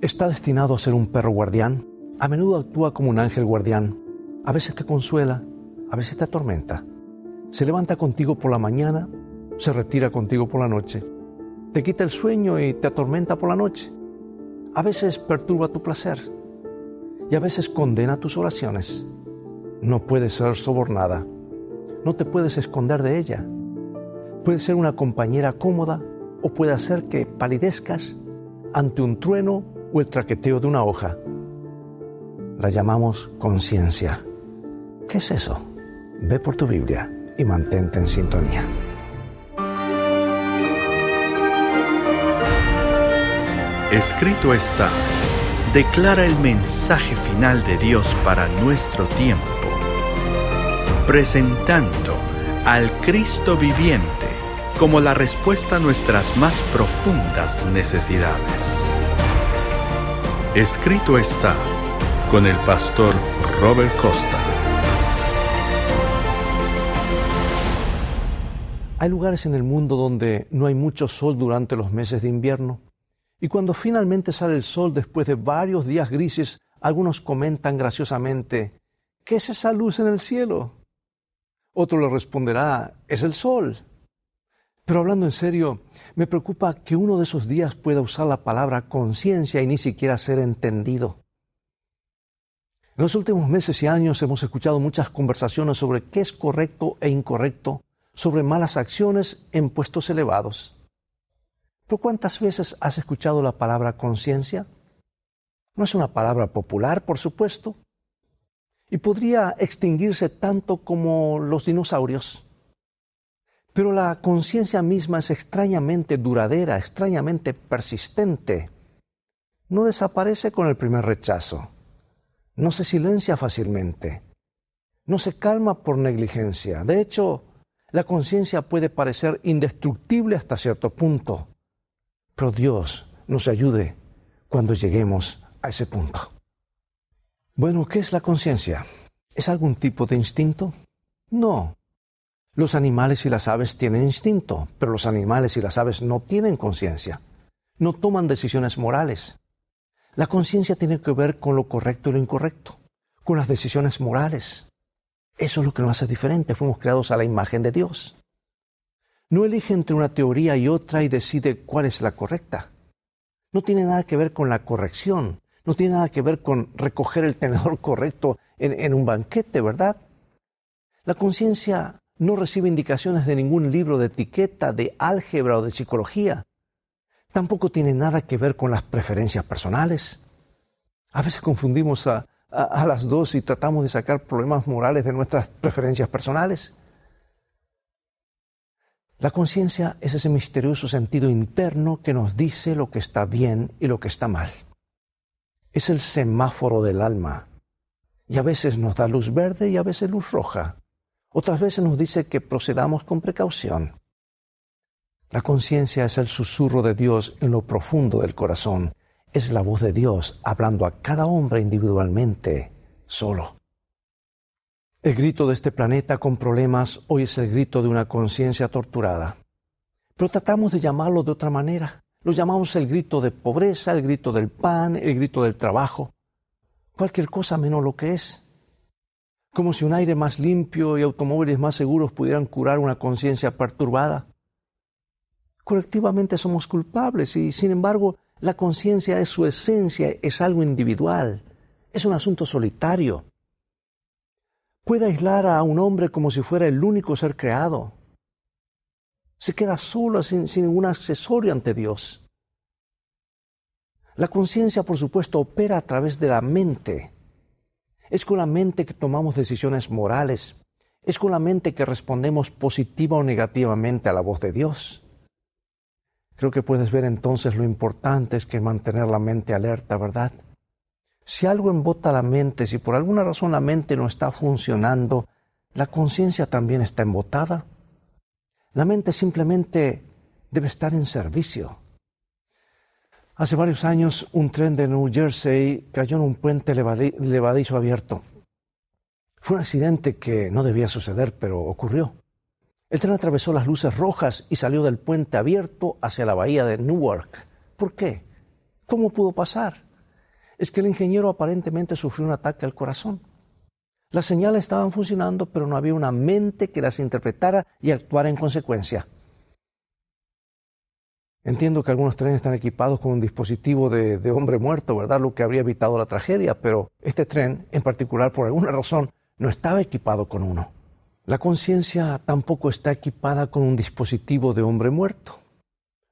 está destinado a ser un perro guardián. A menudo actúa como un ángel guardián. A veces te consuela, a veces te atormenta. Se levanta contigo por la mañana, se retira contigo por la noche. Te quita el sueño y te atormenta por la noche. A veces perturba tu placer y a veces condena tus oraciones. No puedes ser sobornada. No te puedes esconder de ella. Puede ser una compañera cómoda o puede hacer que palidezcas ante un trueno o el traqueteo de una hoja. La llamamos conciencia. ¿Qué es eso? Ve por tu Biblia y mantente en sintonía. Escrito está, declara el mensaje final de Dios para nuestro tiempo, presentando al Cristo viviente como la respuesta a nuestras más profundas necesidades. Escrito está con el pastor Robert Costa. Hay lugares en el mundo donde no hay mucho sol durante los meses de invierno y cuando finalmente sale el sol después de varios días grises, algunos comentan graciosamente, ¿qué es esa luz en el cielo? Otro le responderá, es el sol. Pero hablando en serio, me preocupa que uno de esos días pueda usar la palabra conciencia y ni siquiera ser entendido. En los últimos meses y años hemos escuchado muchas conversaciones sobre qué es correcto e incorrecto, sobre malas acciones en puestos elevados. Pero ¿cuántas veces has escuchado la palabra conciencia? No es una palabra popular, por supuesto, y podría extinguirse tanto como los dinosaurios. Pero la conciencia misma es extrañamente duradera, extrañamente persistente. No desaparece con el primer rechazo. No se silencia fácilmente. No se calma por negligencia. De hecho, la conciencia puede parecer indestructible hasta cierto punto. Pero Dios nos ayude cuando lleguemos a ese punto. Bueno, ¿qué es la conciencia? ¿Es algún tipo de instinto? No, los animales y las aves tienen instinto, pero los animales y las aves no tienen conciencia. No toman decisiones morales. La conciencia tiene que ver con lo correcto y lo incorrecto, con las decisiones morales. Eso es lo que nos hace diferente. Fuimos creados a la imagen de Dios. No elige entre una teoría y otra y decide cuál es la correcta. No tiene nada que ver con la corrección. No tiene nada que ver con recoger el tenedor correcto en, en un banquete, ¿verdad? La conciencia no recibe indicaciones de ningún libro de etiqueta, de álgebra o de psicología. Tampoco tiene nada que ver con las preferencias personales. A veces confundimos a, las dos y tratamos de sacar problemas morales de nuestras preferencias personales. La conciencia es ese misterioso sentido interno que nos dice lo que está bien y lo que está mal. Es el semáforo del alma. Y a veces nos da luz verde y a veces luz roja. Otras veces nos dice que procedamos con precaución. La conciencia es el susurro de Dios en lo profundo del corazón. Es la voz de Dios hablando a cada hombre individualmente, solo. El grito de este planeta con problemas hoy es el grito de una conciencia torturada. Pero tratamos de llamarlo de otra manera. Lo llamamos el grito de pobreza, el grito del pan, el grito del trabajo. Cualquier cosa menos lo que es como si un aire más limpio y automóviles más seguros pudieran curar una conciencia perturbada. Colectivamente somos culpables y, sin embargo, la conciencia es su esencia, es algo individual, es un asunto solitario. Puede aislar a un hombre como si fuera el único ser creado. Se queda solo sin, sin ningún accesorio ante Dios. La conciencia, por supuesto, opera a través de la mente es con la mente que tomamos decisiones morales. Es con la mente que respondemos positiva o negativamente a la voz de Dios. Creo que puedes ver entonces lo importante es que mantener la mente alerta, ¿verdad? Si algo embota la mente, si por alguna razón la mente no está funcionando, la conciencia también está embotada. La mente simplemente debe estar en servicio. Hace varios años un tren de New Jersey cayó en un puente levadizo abierto. Fue un accidente que no debía suceder, pero ocurrió. El tren atravesó las luces rojas y salió del puente abierto hacia la bahía de Newark. ¿Por qué? ¿Cómo pudo pasar? es que el ingeniero aparentemente sufrió un ataque al corazón. Las señales estaban funcionando, pero no había una mente que las interpretara y actuara en consecuencia. Entiendo que algunos trenes están equipados con un dispositivo de, hombre muerto, ¿verdad? Lo que habría evitado la tragedia, pero este tren, en particular, por alguna razón, no estaba equipado con uno. La conciencia tampoco está equipada con un dispositivo de hombre muerto.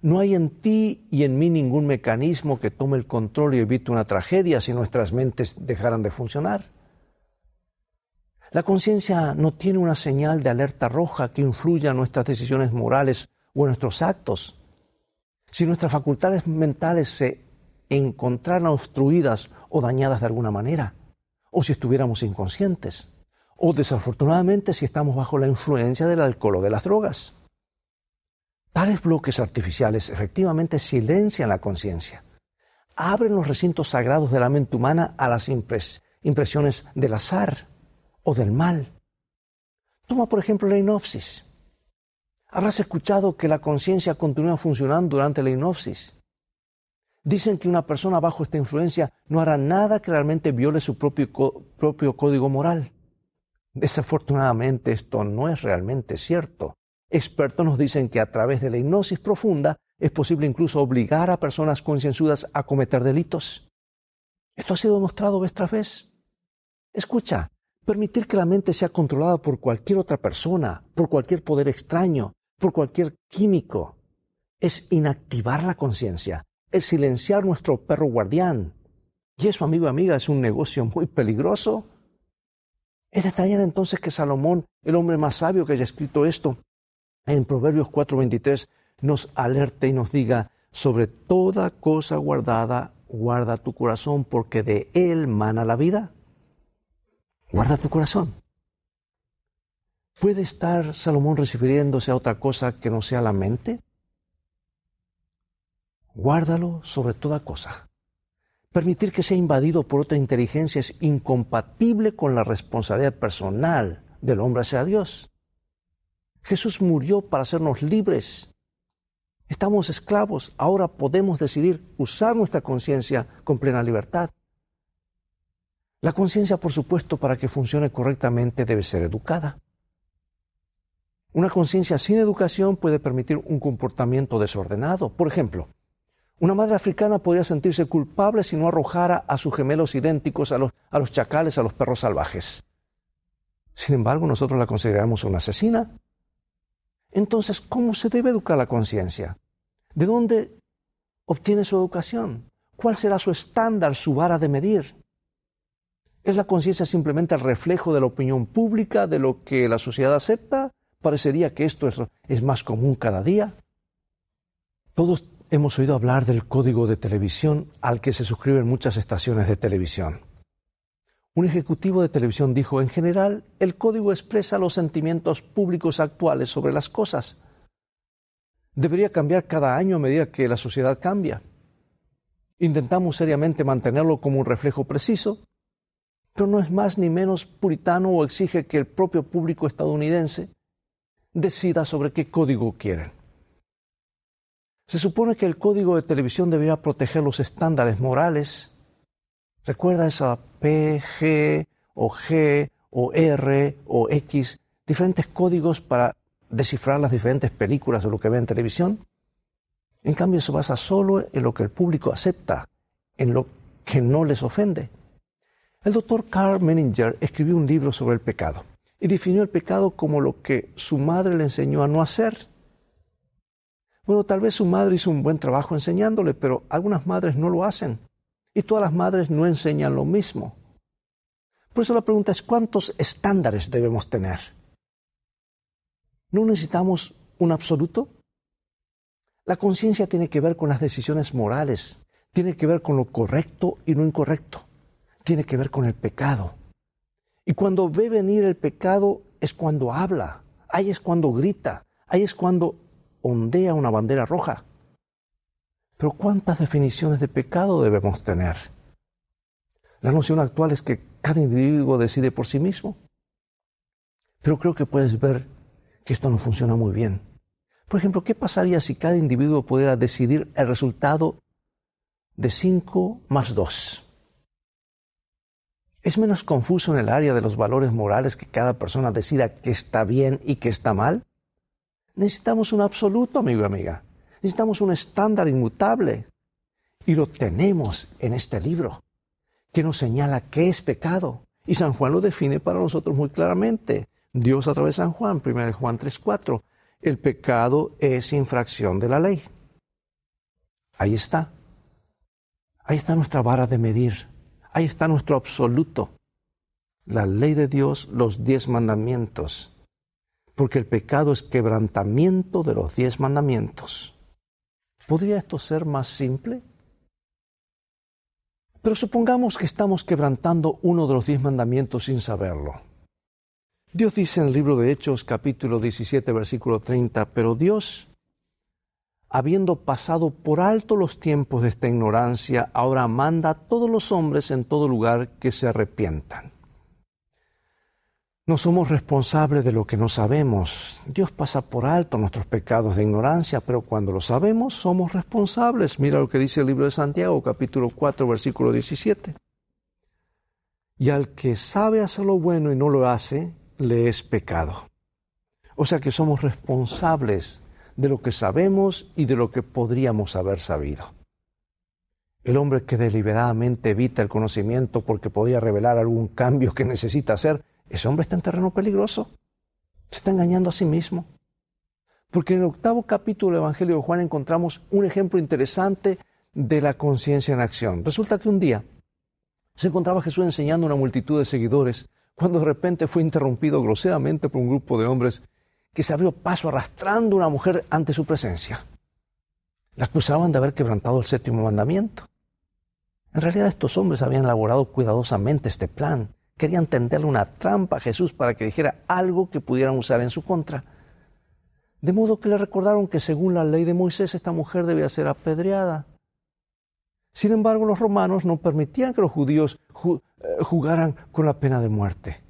No hay en ti y en mí ningún mecanismo que tome el control y evite una tragedia si nuestras mentes dejaran de funcionar. La conciencia no tiene una señal de alerta roja que influya en nuestras decisiones morales o en nuestros actos. Si nuestras facultades mentales se encontraran obstruidas o dañadas de alguna manera, o si estuviéramos inconscientes, o desafortunadamente si estamos bajo la influencia del alcohol o de las drogas. Tales bloques artificiales efectivamente silencian la conciencia, abren los recintos sagrados de la mente humana a las impresiones del azar o del mal. Toma por ejemplo la inopsis. Habrás escuchado que la conciencia continúa funcionando durante la inopsis. Dicen que una persona bajo esta influencia no hará nada que realmente viole su propio, propio código moral. Desafortunadamente esto no es realmente cierto. Expertos nos dicen que a través de la hipnosis profunda es posible incluso obligar a personas concienzudas a cometer delitos. Esto ha sido demostrado vez tras vez. Escucha, permitir que la mente sea controlada por cualquier otra persona, por cualquier poder extraño, por cualquier químico, es inactivar la conciencia, es silenciar nuestro perro guardián. Y eso, amigo y amiga, es un negocio muy peligroso. Es de extrañar entonces que Salomón, el hombre más sabio que haya escrito esto, en Proverbios 4:23 nos alerte y nos diga, sobre toda cosa guardada, guarda tu corazón, porque de él mana la vida. Guarda tu corazón. ¿Puede estar Salomón refiriéndose a otra cosa que no sea la mente? Guárdalo sobre toda cosa. Permitir que sea invadido por otra inteligencia es incompatible con la responsabilidad personal del hombre hacia Dios. Jesús murió para hacernos libres. Estamos esclavos, ahora podemos decidir usar nuestra conciencia con plena libertad. La conciencia, por supuesto, para que funcione correctamente debe ser educada. Una conciencia sin educación puede permitir un comportamiento desordenado. Por ejemplo, una madre africana podría sentirse culpable si no arrojara a sus gemelos idénticos a los, a los chacales, a los perros salvajes. Sin embargo, nosotros la consideramos una asesina entonces, ¿cómo se debe educar la conciencia? ¿De dónde obtiene su educación? ¿Cuál será su estándar, su vara de medir? ¿Es la conciencia simplemente el reflejo de la opinión pública, de lo que la sociedad acepta? Parecería que esto es, es más común cada día. Todos hemos oído hablar del código de televisión al que se suscriben muchas estaciones de televisión. Un ejecutivo de televisión dijo, en general, el código expresa los sentimientos públicos actuales sobre las cosas. Debería cambiar cada año a medida que la sociedad cambia. Intentamos seriamente mantenerlo como un reflejo preciso, pero no es más ni menos puritano o exige que el propio público estadounidense decida sobre qué código quieren. Se supone que el código de televisión debería proteger los estándares morales Recuerda esa P, G o G o R o X, diferentes códigos para descifrar las diferentes películas o lo que ve en televisión. En cambio, se basa solo en lo que el público acepta, en lo que no les ofende. El doctor Carl Menninger escribió un libro sobre el pecado y definió el pecado como lo que su madre le enseñó a no hacer. Bueno, tal vez su madre hizo un buen trabajo enseñándole, pero algunas madres no lo hacen. Y todas las madres no enseñan lo mismo. Por eso la pregunta es, ¿cuántos estándares debemos tener? ¿No necesitamos un absoluto? La conciencia tiene que ver con las decisiones morales, tiene que ver con lo correcto y lo incorrecto, tiene que ver con el pecado. Y cuando ve venir el pecado es cuando habla, ahí es cuando grita, ahí es cuando ondea una bandera roja. Pero ¿cuántas definiciones de pecado debemos tener? La noción actual es que cada individuo decide por sí mismo. Pero creo que puedes ver que esto no funciona muy bien. Por ejemplo, ¿qué pasaría si cada individuo pudiera decidir el resultado de 5 más 2? Es menos confuso en el área de los valores morales que cada persona decida qué está bien y qué está mal. Necesitamos un absoluto, amigo y amiga. Necesitamos un estándar inmutable. Y lo tenemos en este libro, que nos señala qué es pecado. Y San Juan lo define para nosotros muy claramente. Dios a través de San Juan, 1 Juan 3:4. El pecado es infracción de la ley. Ahí está. Ahí está nuestra vara de medir. Ahí está nuestro absoluto. La ley de Dios, los diez mandamientos. Porque el pecado es quebrantamiento de los diez mandamientos. ¿Podría esto ser más simple? Pero supongamos que estamos quebrantando uno de los diez mandamientos sin saberlo. Dios dice en el libro de Hechos capítulo 17 versículo 30, pero Dios habiendo pasado por alto los tiempos de esta ignorancia, ahora manda a todos los hombres en todo lugar que se arrepientan. No somos responsables de lo que no sabemos. Dios pasa por alto nuestros pecados de ignorancia, pero cuando lo sabemos somos responsables. Mira lo que dice el libro de Santiago, capítulo 4, versículo 17. Y al que sabe hacer lo bueno y no lo hace, le es pecado. O sea que somos responsables de lo que sabemos y de lo que podríamos haber sabido. El hombre que deliberadamente evita el conocimiento porque podría revelar algún cambio que necesita hacer, ese hombre está en terreno peligroso. Se está engañando a sí mismo. Porque en el octavo capítulo del Evangelio de Juan encontramos un ejemplo interesante de la conciencia en acción. Resulta que un día se encontraba Jesús enseñando a una multitud de seguidores cuando de repente fue interrumpido groseramente por un grupo de hombres que se abrió paso arrastrando una mujer ante su presencia. La acusaban de haber quebrantado el séptimo mandamiento. En realidad estos hombres habían elaborado cuidadosamente este plan. Querían tenderle una trampa a Jesús para que dijera algo que pudieran usar en su contra. De modo que le recordaron que según la ley de Moisés esta mujer debía ser apedreada. Sin embargo, los romanos no permitían que los judíos eh, jugaran con la pena de muerte.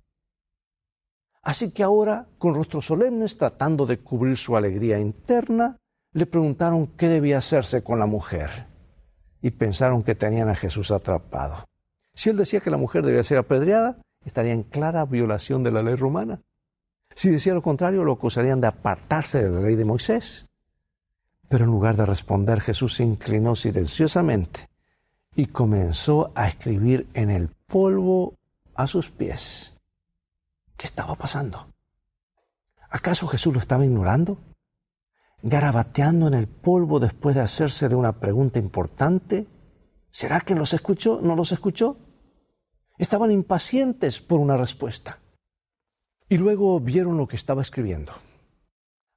Así que ahora, con rostros solemnes, tratando de cubrir su alegría interna, le preguntaron qué debía hacerse con la mujer. Y pensaron que tenían a Jesús atrapado. Si él decía que la mujer debía ser apedreada, estaría en clara violación de la ley romana. Si decía lo contrario, lo acusarían de apartarse de la ley de Moisés. Pero en lugar de responder, Jesús se inclinó silenciosamente y comenzó a escribir en el polvo a sus pies. ¿Qué estaba pasando? ¿Acaso Jesús lo estaba ignorando? ¿Garabateando en el polvo después de hacerse de una pregunta importante? ¿Será que los escuchó? ¿No los escuchó? Estaban impacientes por una respuesta. Y luego vieron lo que estaba escribiendo.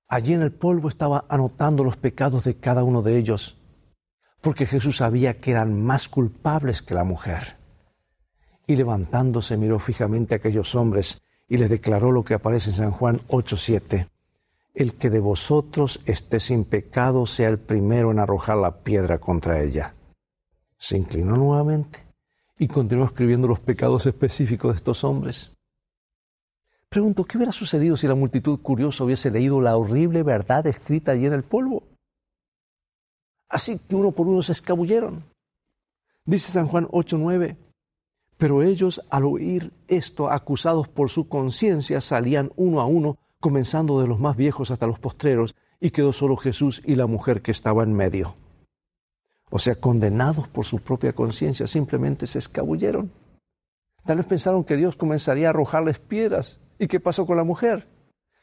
Allí en el polvo estaba anotando los pecados de cada uno de ellos, porque Jesús sabía que eran más culpables que la mujer. Y levantándose miró fijamente a aquellos hombres y les declaró lo que aparece en San Juan 8:7. El que de vosotros esté sin pecado sea el primero en arrojar la piedra contra ella. Se inclinó nuevamente y continuó escribiendo los pecados específicos de estos hombres. Pregunto, ¿qué hubiera sucedido si la multitud curiosa hubiese leído la horrible verdad escrita allí en el polvo? Así que uno por uno se escabulleron. Dice San Juan 8:9, pero ellos, al oír esto, acusados por su conciencia, salían uno a uno, comenzando de los más viejos hasta los postreros, y quedó solo Jesús y la mujer que estaba en medio. O sea, condenados por su propia conciencia, simplemente se escabulleron. Tal vez pensaron que Dios comenzaría a arrojarles piedras. ¿Y qué pasó con la mujer?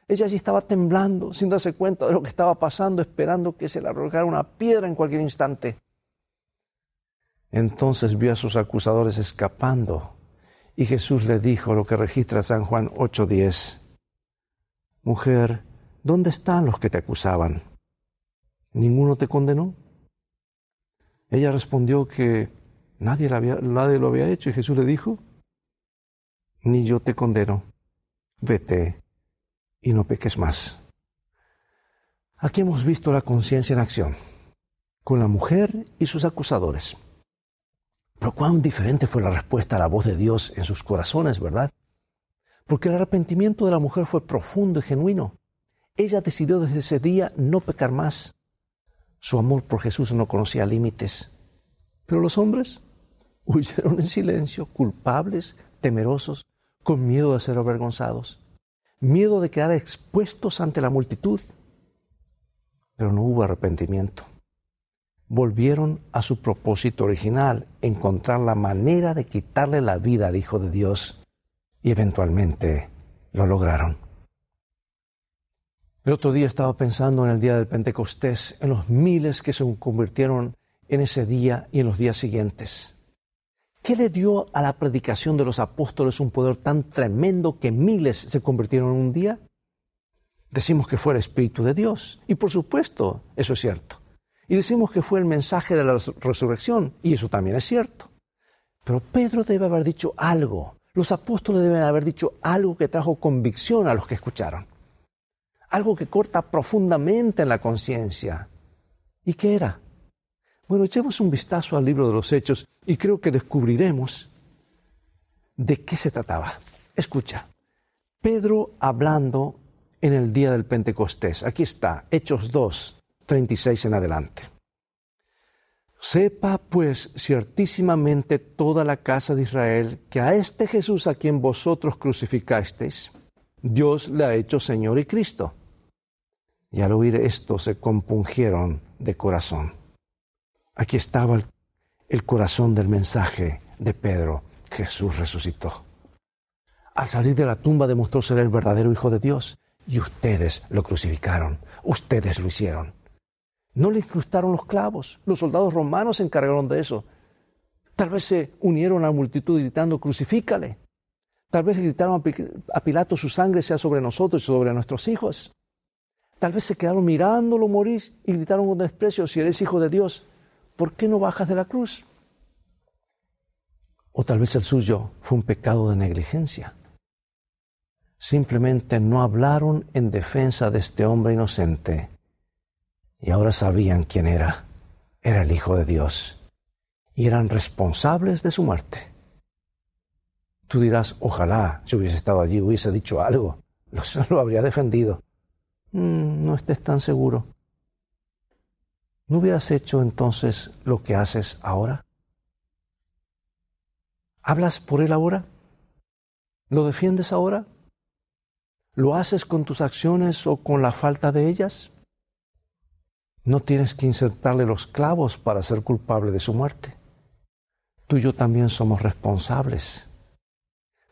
Ella allí estaba temblando, sin darse cuenta de lo que estaba pasando, esperando que se le arrojara una piedra en cualquier instante. Entonces vio a sus acusadores escapando y Jesús le dijo lo que registra San Juan 8:10. Mujer, ¿dónde están los que te acusaban? ¿Ninguno te condenó? Ella respondió que nadie, nadie lo había hecho y Jesús le dijo, ni yo te condeno, vete y no peques más. Aquí hemos visto la conciencia en acción, con la mujer y sus acusadores. Pero cuán diferente fue la respuesta a la voz de Dios en sus corazones, ¿verdad? Porque el arrepentimiento de la mujer fue profundo y genuino. Ella decidió desde ese día no pecar más. Su amor por Jesús no conocía límites. Pero los hombres huyeron en silencio, culpables, temerosos, con miedo de ser avergonzados, miedo de quedar expuestos ante la multitud. Pero no hubo arrepentimiento. Volvieron a su propósito original, encontrar la manera de quitarle la vida al Hijo de Dios, y eventualmente lo lograron. El otro día estaba pensando en el día del Pentecostés, en los miles que se convirtieron en ese día y en los días siguientes. ¿Qué le dio a la predicación de los apóstoles un poder tan tremendo que miles se convirtieron en un día? Decimos que fue el Espíritu de Dios, y por supuesto, eso es cierto. Y decimos que fue el mensaje de la resurrección, y eso también es cierto. Pero Pedro debe haber dicho algo, los apóstoles deben haber dicho algo que trajo convicción a los que escucharon algo que corta profundamente en la conciencia. ¿Y qué era? Bueno, echemos un vistazo al libro de los Hechos y creo que descubriremos de qué se trataba. Escucha, Pedro hablando en el día del Pentecostés. Aquí está, Hechos 2, 36 en adelante. Sepa pues ciertísimamente toda la casa de Israel que a este Jesús a quien vosotros crucificasteis, Dios le ha hecho Señor y Cristo. Y al oír esto se compungieron de corazón. Aquí estaba el, corazón del mensaje de Pedro. Jesús resucitó. Al salir de la tumba demostró ser el verdadero Hijo de Dios. Y ustedes lo crucificaron. Ustedes lo hicieron. No le incrustaron los clavos. Los soldados romanos se encargaron de eso. Tal vez se unieron a la multitud gritando, crucifícale. Tal vez gritaron a Pilato, su sangre sea sobre nosotros y sobre nuestros hijos. Tal vez se quedaron mirándolo morir y gritaron con desprecio, si eres hijo de Dios, ¿por qué no bajas de la cruz? O tal vez el suyo fue un pecado de negligencia. Simplemente no hablaron en defensa de este hombre inocente y ahora sabían quién era. Era el Hijo de Dios y eran responsables de su muerte. Tú dirás, ojalá yo hubiese estado allí, hubiese dicho algo, lo, habría defendido. Mm, no estés tan seguro. ¿No hubieras hecho entonces lo que haces ahora? ¿Hablas por él ahora? ¿Lo defiendes ahora? ¿Lo haces con tus acciones o con la falta de ellas? No tienes que insertarle los clavos para ser culpable de su muerte. Tú y yo también somos responsables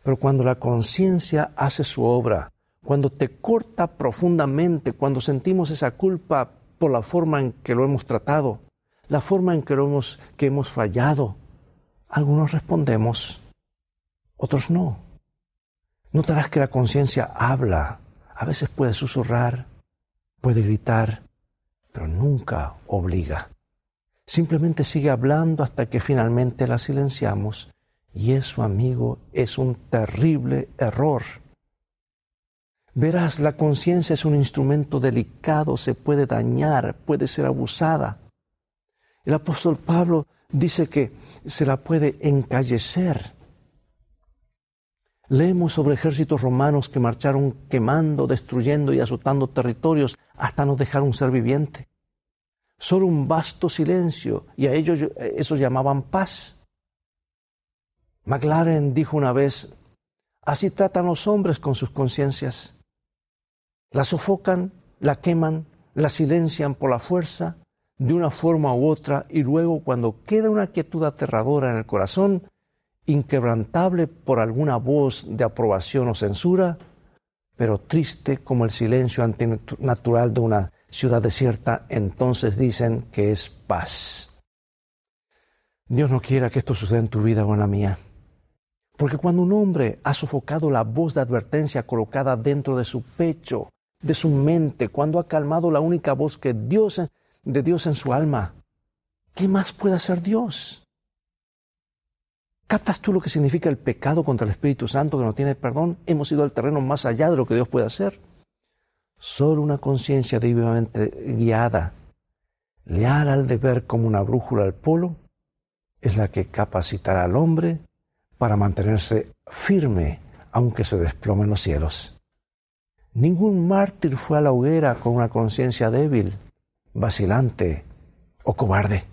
pero cuando la conciencia hace su obra, cuando te corta profundamente, cuando sentimos esa culpa por la forma en que lo hemos tratado, la forma en que, hemos, que hemos fallado, algunos respondemos, otros no. Notarás que la conciencia habla, a veces puede susurrar, puede gritar, pero nunca obliga. Simplemente sigue hablando hasta que finalmente la silenciamos y eso, amigo, es un terrible error. Verás, la conciencia es un instrumento delicado, se puede dañar, puede ser abusada. El apóstol Pablo dice que se la puede encallecer. Leemos sobre ejércitos romanos que marcharon quemando, destruyendo y azotando territorios hasta no dejar un ser viviente. Solo un vasto silencio y a ellos eso llamaban paz. McLaren dijo una vez, así tratan los hombres con sus conciencias. La sofocan, la queman, la silencian por la fuerza, de una forma u otra, y luego cuando queda una quietud aterradora en el corazón, inquebrantable por alguna voz de aprobación o censura, pero triste como el silencio antinatural de una ciudad desierta, entonces dicen que es paz. Dios no quiera que esto suceda en tu vida o en la mía. Porque cuando un hombre ha sofocado la voz de advertencia colocada dentro de su pecho, de su mente, cuando ha calmado la única voz que Dios de Dios en su alma, ¿qué más puede hacer Dios? ¿Captas tú lo que significa el pecado contra el Espíritu Santo que no tiene perdón? Hemos ido al terreno más allá de lo que Dios puede hacer. Solo una conciencia divinamente guiada, leal al deber como una brújula al polo, es la que capacitará al hombre para mantenerse firme aunque se desplomen los cielos. Ningún mártir fue a la hoguera con una conciencia débil, vacilante o cobarde.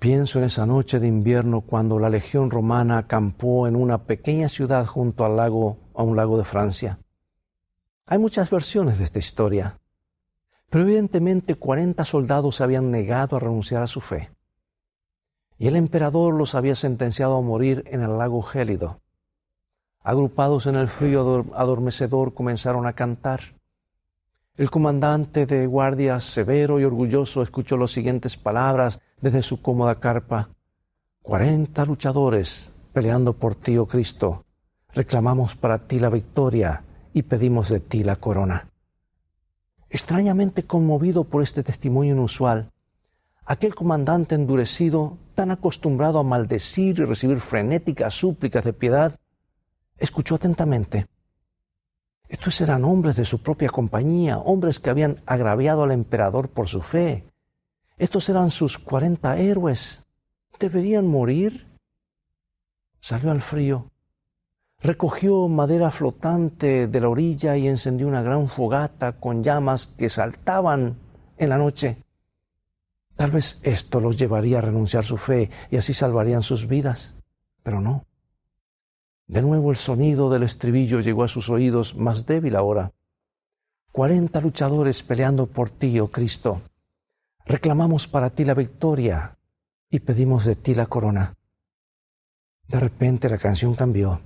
Pienso en esa noche de invierno cuando la legión romana acampó en una pequeña ciudad junto al lago, a un lago de Francia. Hay muchas versiones de esta historia, pero evidentemente cuarenta soldados se habían negado a renunciar a su fe. Y el emperador los había sentenciado a morir en el lago gélido. Agrupados en el frío adormecedor comenzaron a cantar. El comandante de guardia, severo y orgulloso, escuchó las siguientes palabras desde su cómoda carpa. Cuarenta luchadores peleando por ti, oh Cristo. Reclamamos para ti la victoria y pedimos de ti la corona. Extrañamente conmovido por este testimonio inusual, aquel comandante endurecido, tan acostumbrado a maldecir y recibir frenéticas súplicas de piedad, escuchó atentamente. Estos eran hombres de su propia compañía, hombres que habían agraviado al emperador por su fe. Estos eran sus cuarenta héroes. ¿Deberían morir? Salió al frío, recogió madera flotante de la orilla y encendió una gran fogata con llamas que saltaban en la noche. Tal vez esto los llevaría a renunciar su fe y así salvarían sus vidas, pero no. De nuevo el sonido del estribillo llegó a sus oídos, más débil ahora. Cuarenta luchadores peleando por ti, oh Cristo. Reclamamos para ti la victoria y pedimos de ti la corona. De repente la canción cambió.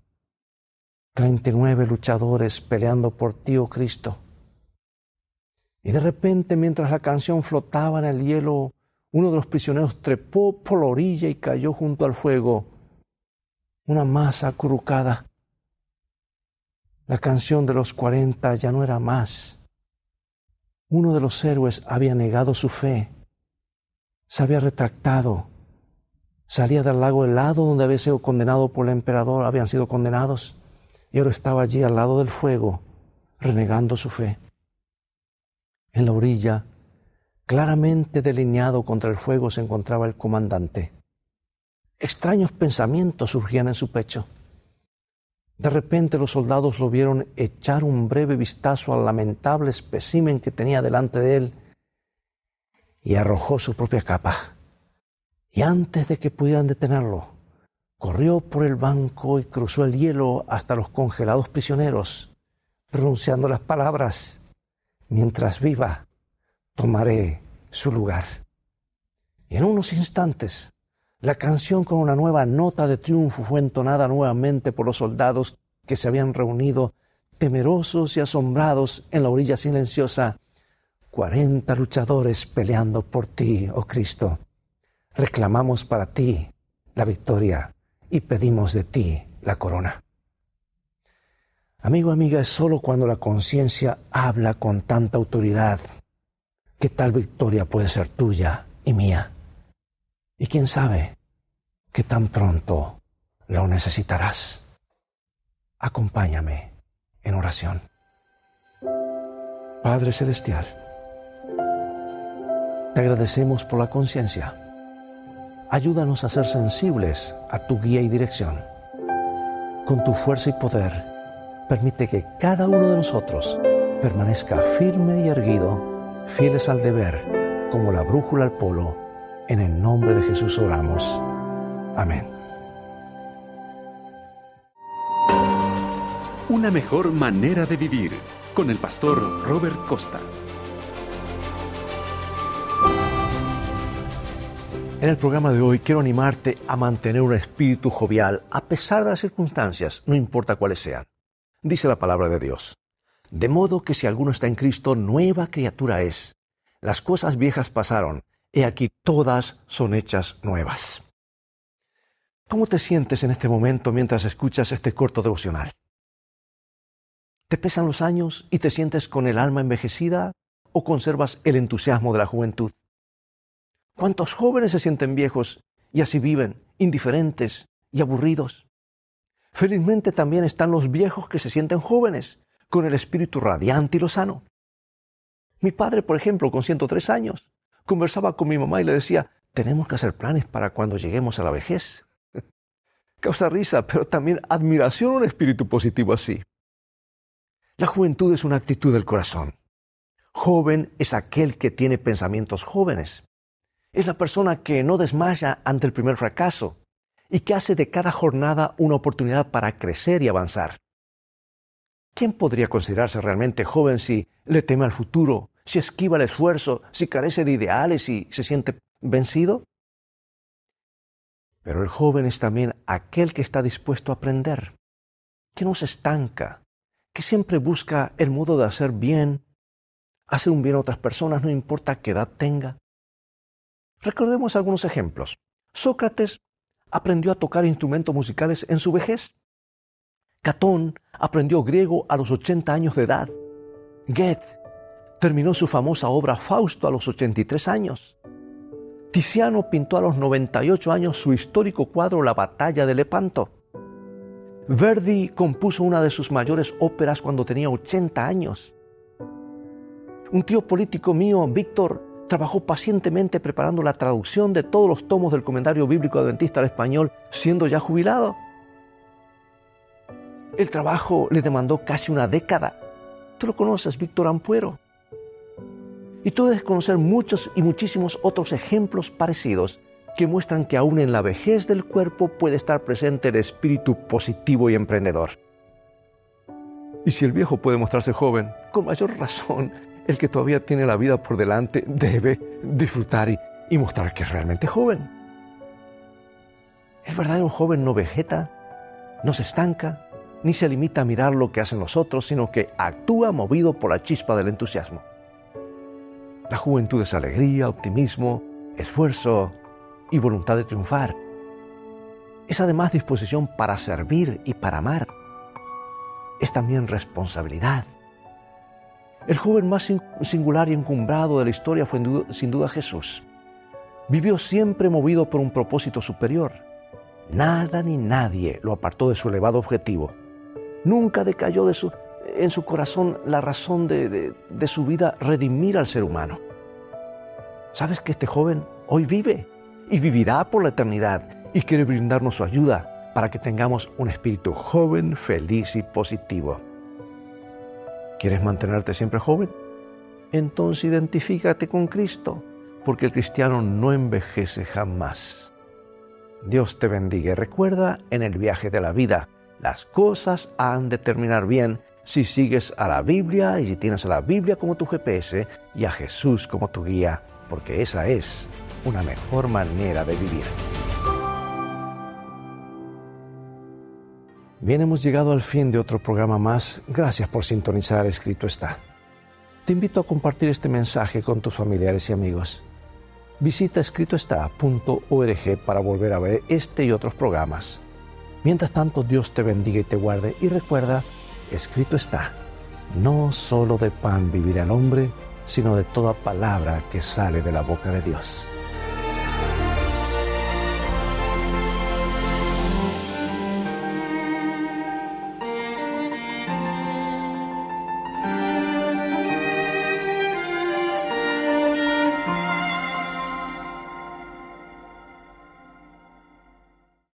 Treinta y nueve luchadores peleando por ti, oh Cristo. Y de repente, mientras la canción flotaba en el hielo, uno de los prisioneros trepó por la orilla y cayó junto al fuego una masa acurrucada. La canción de los cuarenta ya no era más. Uno de los héroes había negado su fe, se había retractado, salía del lago helado donde había sido condenado por el emperador, habían sido condenados, y ahora estaba allí al lado del fuego, renegando su fe. En la orilla, claramente delineado contra el fuego, se encontraba el comandante. Extraños pensamientos surgían en su pecho. De repente los soldados lo vieron echar un breve vistazo al lamentable espécimen que tenía delante de él y arrojó su propia capa. Y antes de que pudieran detenerlo, corrió por el banco y cruzó el hielo hasta los congelados prisioneros, pronunciando las palabras, mientras viva, tomaré su lugar. Y en unos instantes la canción con una nueva nota de triunfo fue entonada nuevamente por los soldados que se habían reunido, temerosos y asombrados en la orilla silenciosa. Cuarenta luchadores peleando por ti, oh Cristo. Reclamamos para ti la victoria y pedimos de ti la corona. Amigo, amiga, es solo cuando la conciencia habla con tanta autoridad que tal victoria puede ser tuya y mía. Y quién sabe que tan pronto lo necesitarás. Acompáñame en oración. Padre Celestial, te agradecemos por la conciencia. Ayúdanos a ser sensibles a tu guía y dirección. Con tu fuerza y poder, permite que cada uno de nosotros permanezca firme y erguido, fieles al deber, como la brújula al polo en el nombre de Jesús oramos. Amén. Una mejor manera de vivir con el pastor Robert Costa. En el programa de hoy quiero animarte a mantener un espíritu jovial a pesar de las circunstancias, no importa cuáles sean. Dice la palabra de Dios. De modo que si alguno está en Cristo, nueva criatura es. Las cosas viejas pasaron, he aquí todas son hechas nuevas. ¿Cómo te sientes en este momento mientras escuchas este corto devocional? ¿Te pesan los años y te sientes con el alma envejecida o conservas el entusiasmo de la juventud? ¿Cuántos jóvenes se sienten viejos y así viven, indiferentes y aburridos? Felizmente también están los viejos que se sienten jóvenes, con el espíritu radiante y lozano. Mi padre, por ejemplo, con 103 años, conversaba con mi mamá y le decía, tenemos que hacer planes para cuando lleguemos a la vejez. Causa risa, pero también admiración un espíritu positivo así. La juventud es una actitud del corazón. Joven es aquel que tiene pensamientos jóvenes. Es la persona que no desmaya ante el primer fracaso y que hace de cada jornada una oportunidad para crecer y avanzar. ¿Quién podría considerarse realmente joven si le teme al futuro, si esquiva el esfuerzo, si carece de ideales y se siente vencido? Pero el joven es también aquel que está dispuesto a aprender, que no se estanca, que siempre busca el modo de hacer bien, hacer un bien a otras personas, no importa qué edad tenga. Recordemos algunos ejemplos. Sócrates aprendió a tocar instrumentos musicales en su vejez. Catón aprendió griego a los 80 años de edad. Goethe terminó su famosa obra Fausto a los 83 años. Tiziano pintó a los 98 años su histórico cuadro La batalla de Lepanto. Verdi compuso una de sus mayores óperas cuando tenía 80 años. Un tío político mío, Víctor, trabajó pacientemente preparando la traducción de todos los tomos del comentario bíblico adventista al español, siendo ya jubilado. El trabajo le demandó casi una década. Tú lo conoces, Víctor Ampuero. Y tú debes conocer muchos y muchísimos otros ejemplos parecidos que muestran que aún en la vejez del cuerpo puede estar presente el espíritu positivo y emprendedor. Y si el viejo puede mostrarse joven, con mayor razón, el que todavía tiene la vida por delante debe disfrutar y, mostrar que es realmente joven. El verdadero joven no vegeta, no se estanca, ni se limita a mirar lo que hacen los otros, sino que actúa movido por la chispa del entusiasmo. La juventud es alegría, optimismo, esfuerzo y voluntad de triunfar. Es además disposición para servir y para amar. Es también responsabilidad. El joven más singular y encumbrado de la historia fue sin duda Jesús. Vivió siempre movido por un propósito superior. Nada ni nadie lo apartó de su elevado objetivo Nunca decayó de su, en su corazón la razón de, de su vida redimir al ser humano. ¿Sabes que este joven hoy vive y vivirá por la eternidad y quiere brindarnos su ayuda para que tengamos un espíritu joven, feliz y positivo? ¿Quieres mantenerte siempre joven? Entonces identifícate con Cristo, porque el cristiano no envejece jamás. Dios te bendiga y recuerda en el viaje de la vida las cosas han de terminar bien si sigues a la Biblia y si tienes a la Biblia como tu GPS y a Jesús como tu guía, porque esa es una mejor manera de vivir. Bien, hemos llegado al fin de otro programa más. Gracias por sintonizar Escrito está. Te invito a compartir este mensaje con tus familiares y amigos. Visita escritoestá.org para volver a ver este y otros programas. Mientras tanto, Dios te bendiga y te guarde. Y recuerda, escrito está, no solo de pan vivirá el hombre, sino de toda palabra que sale de la boca de Dios.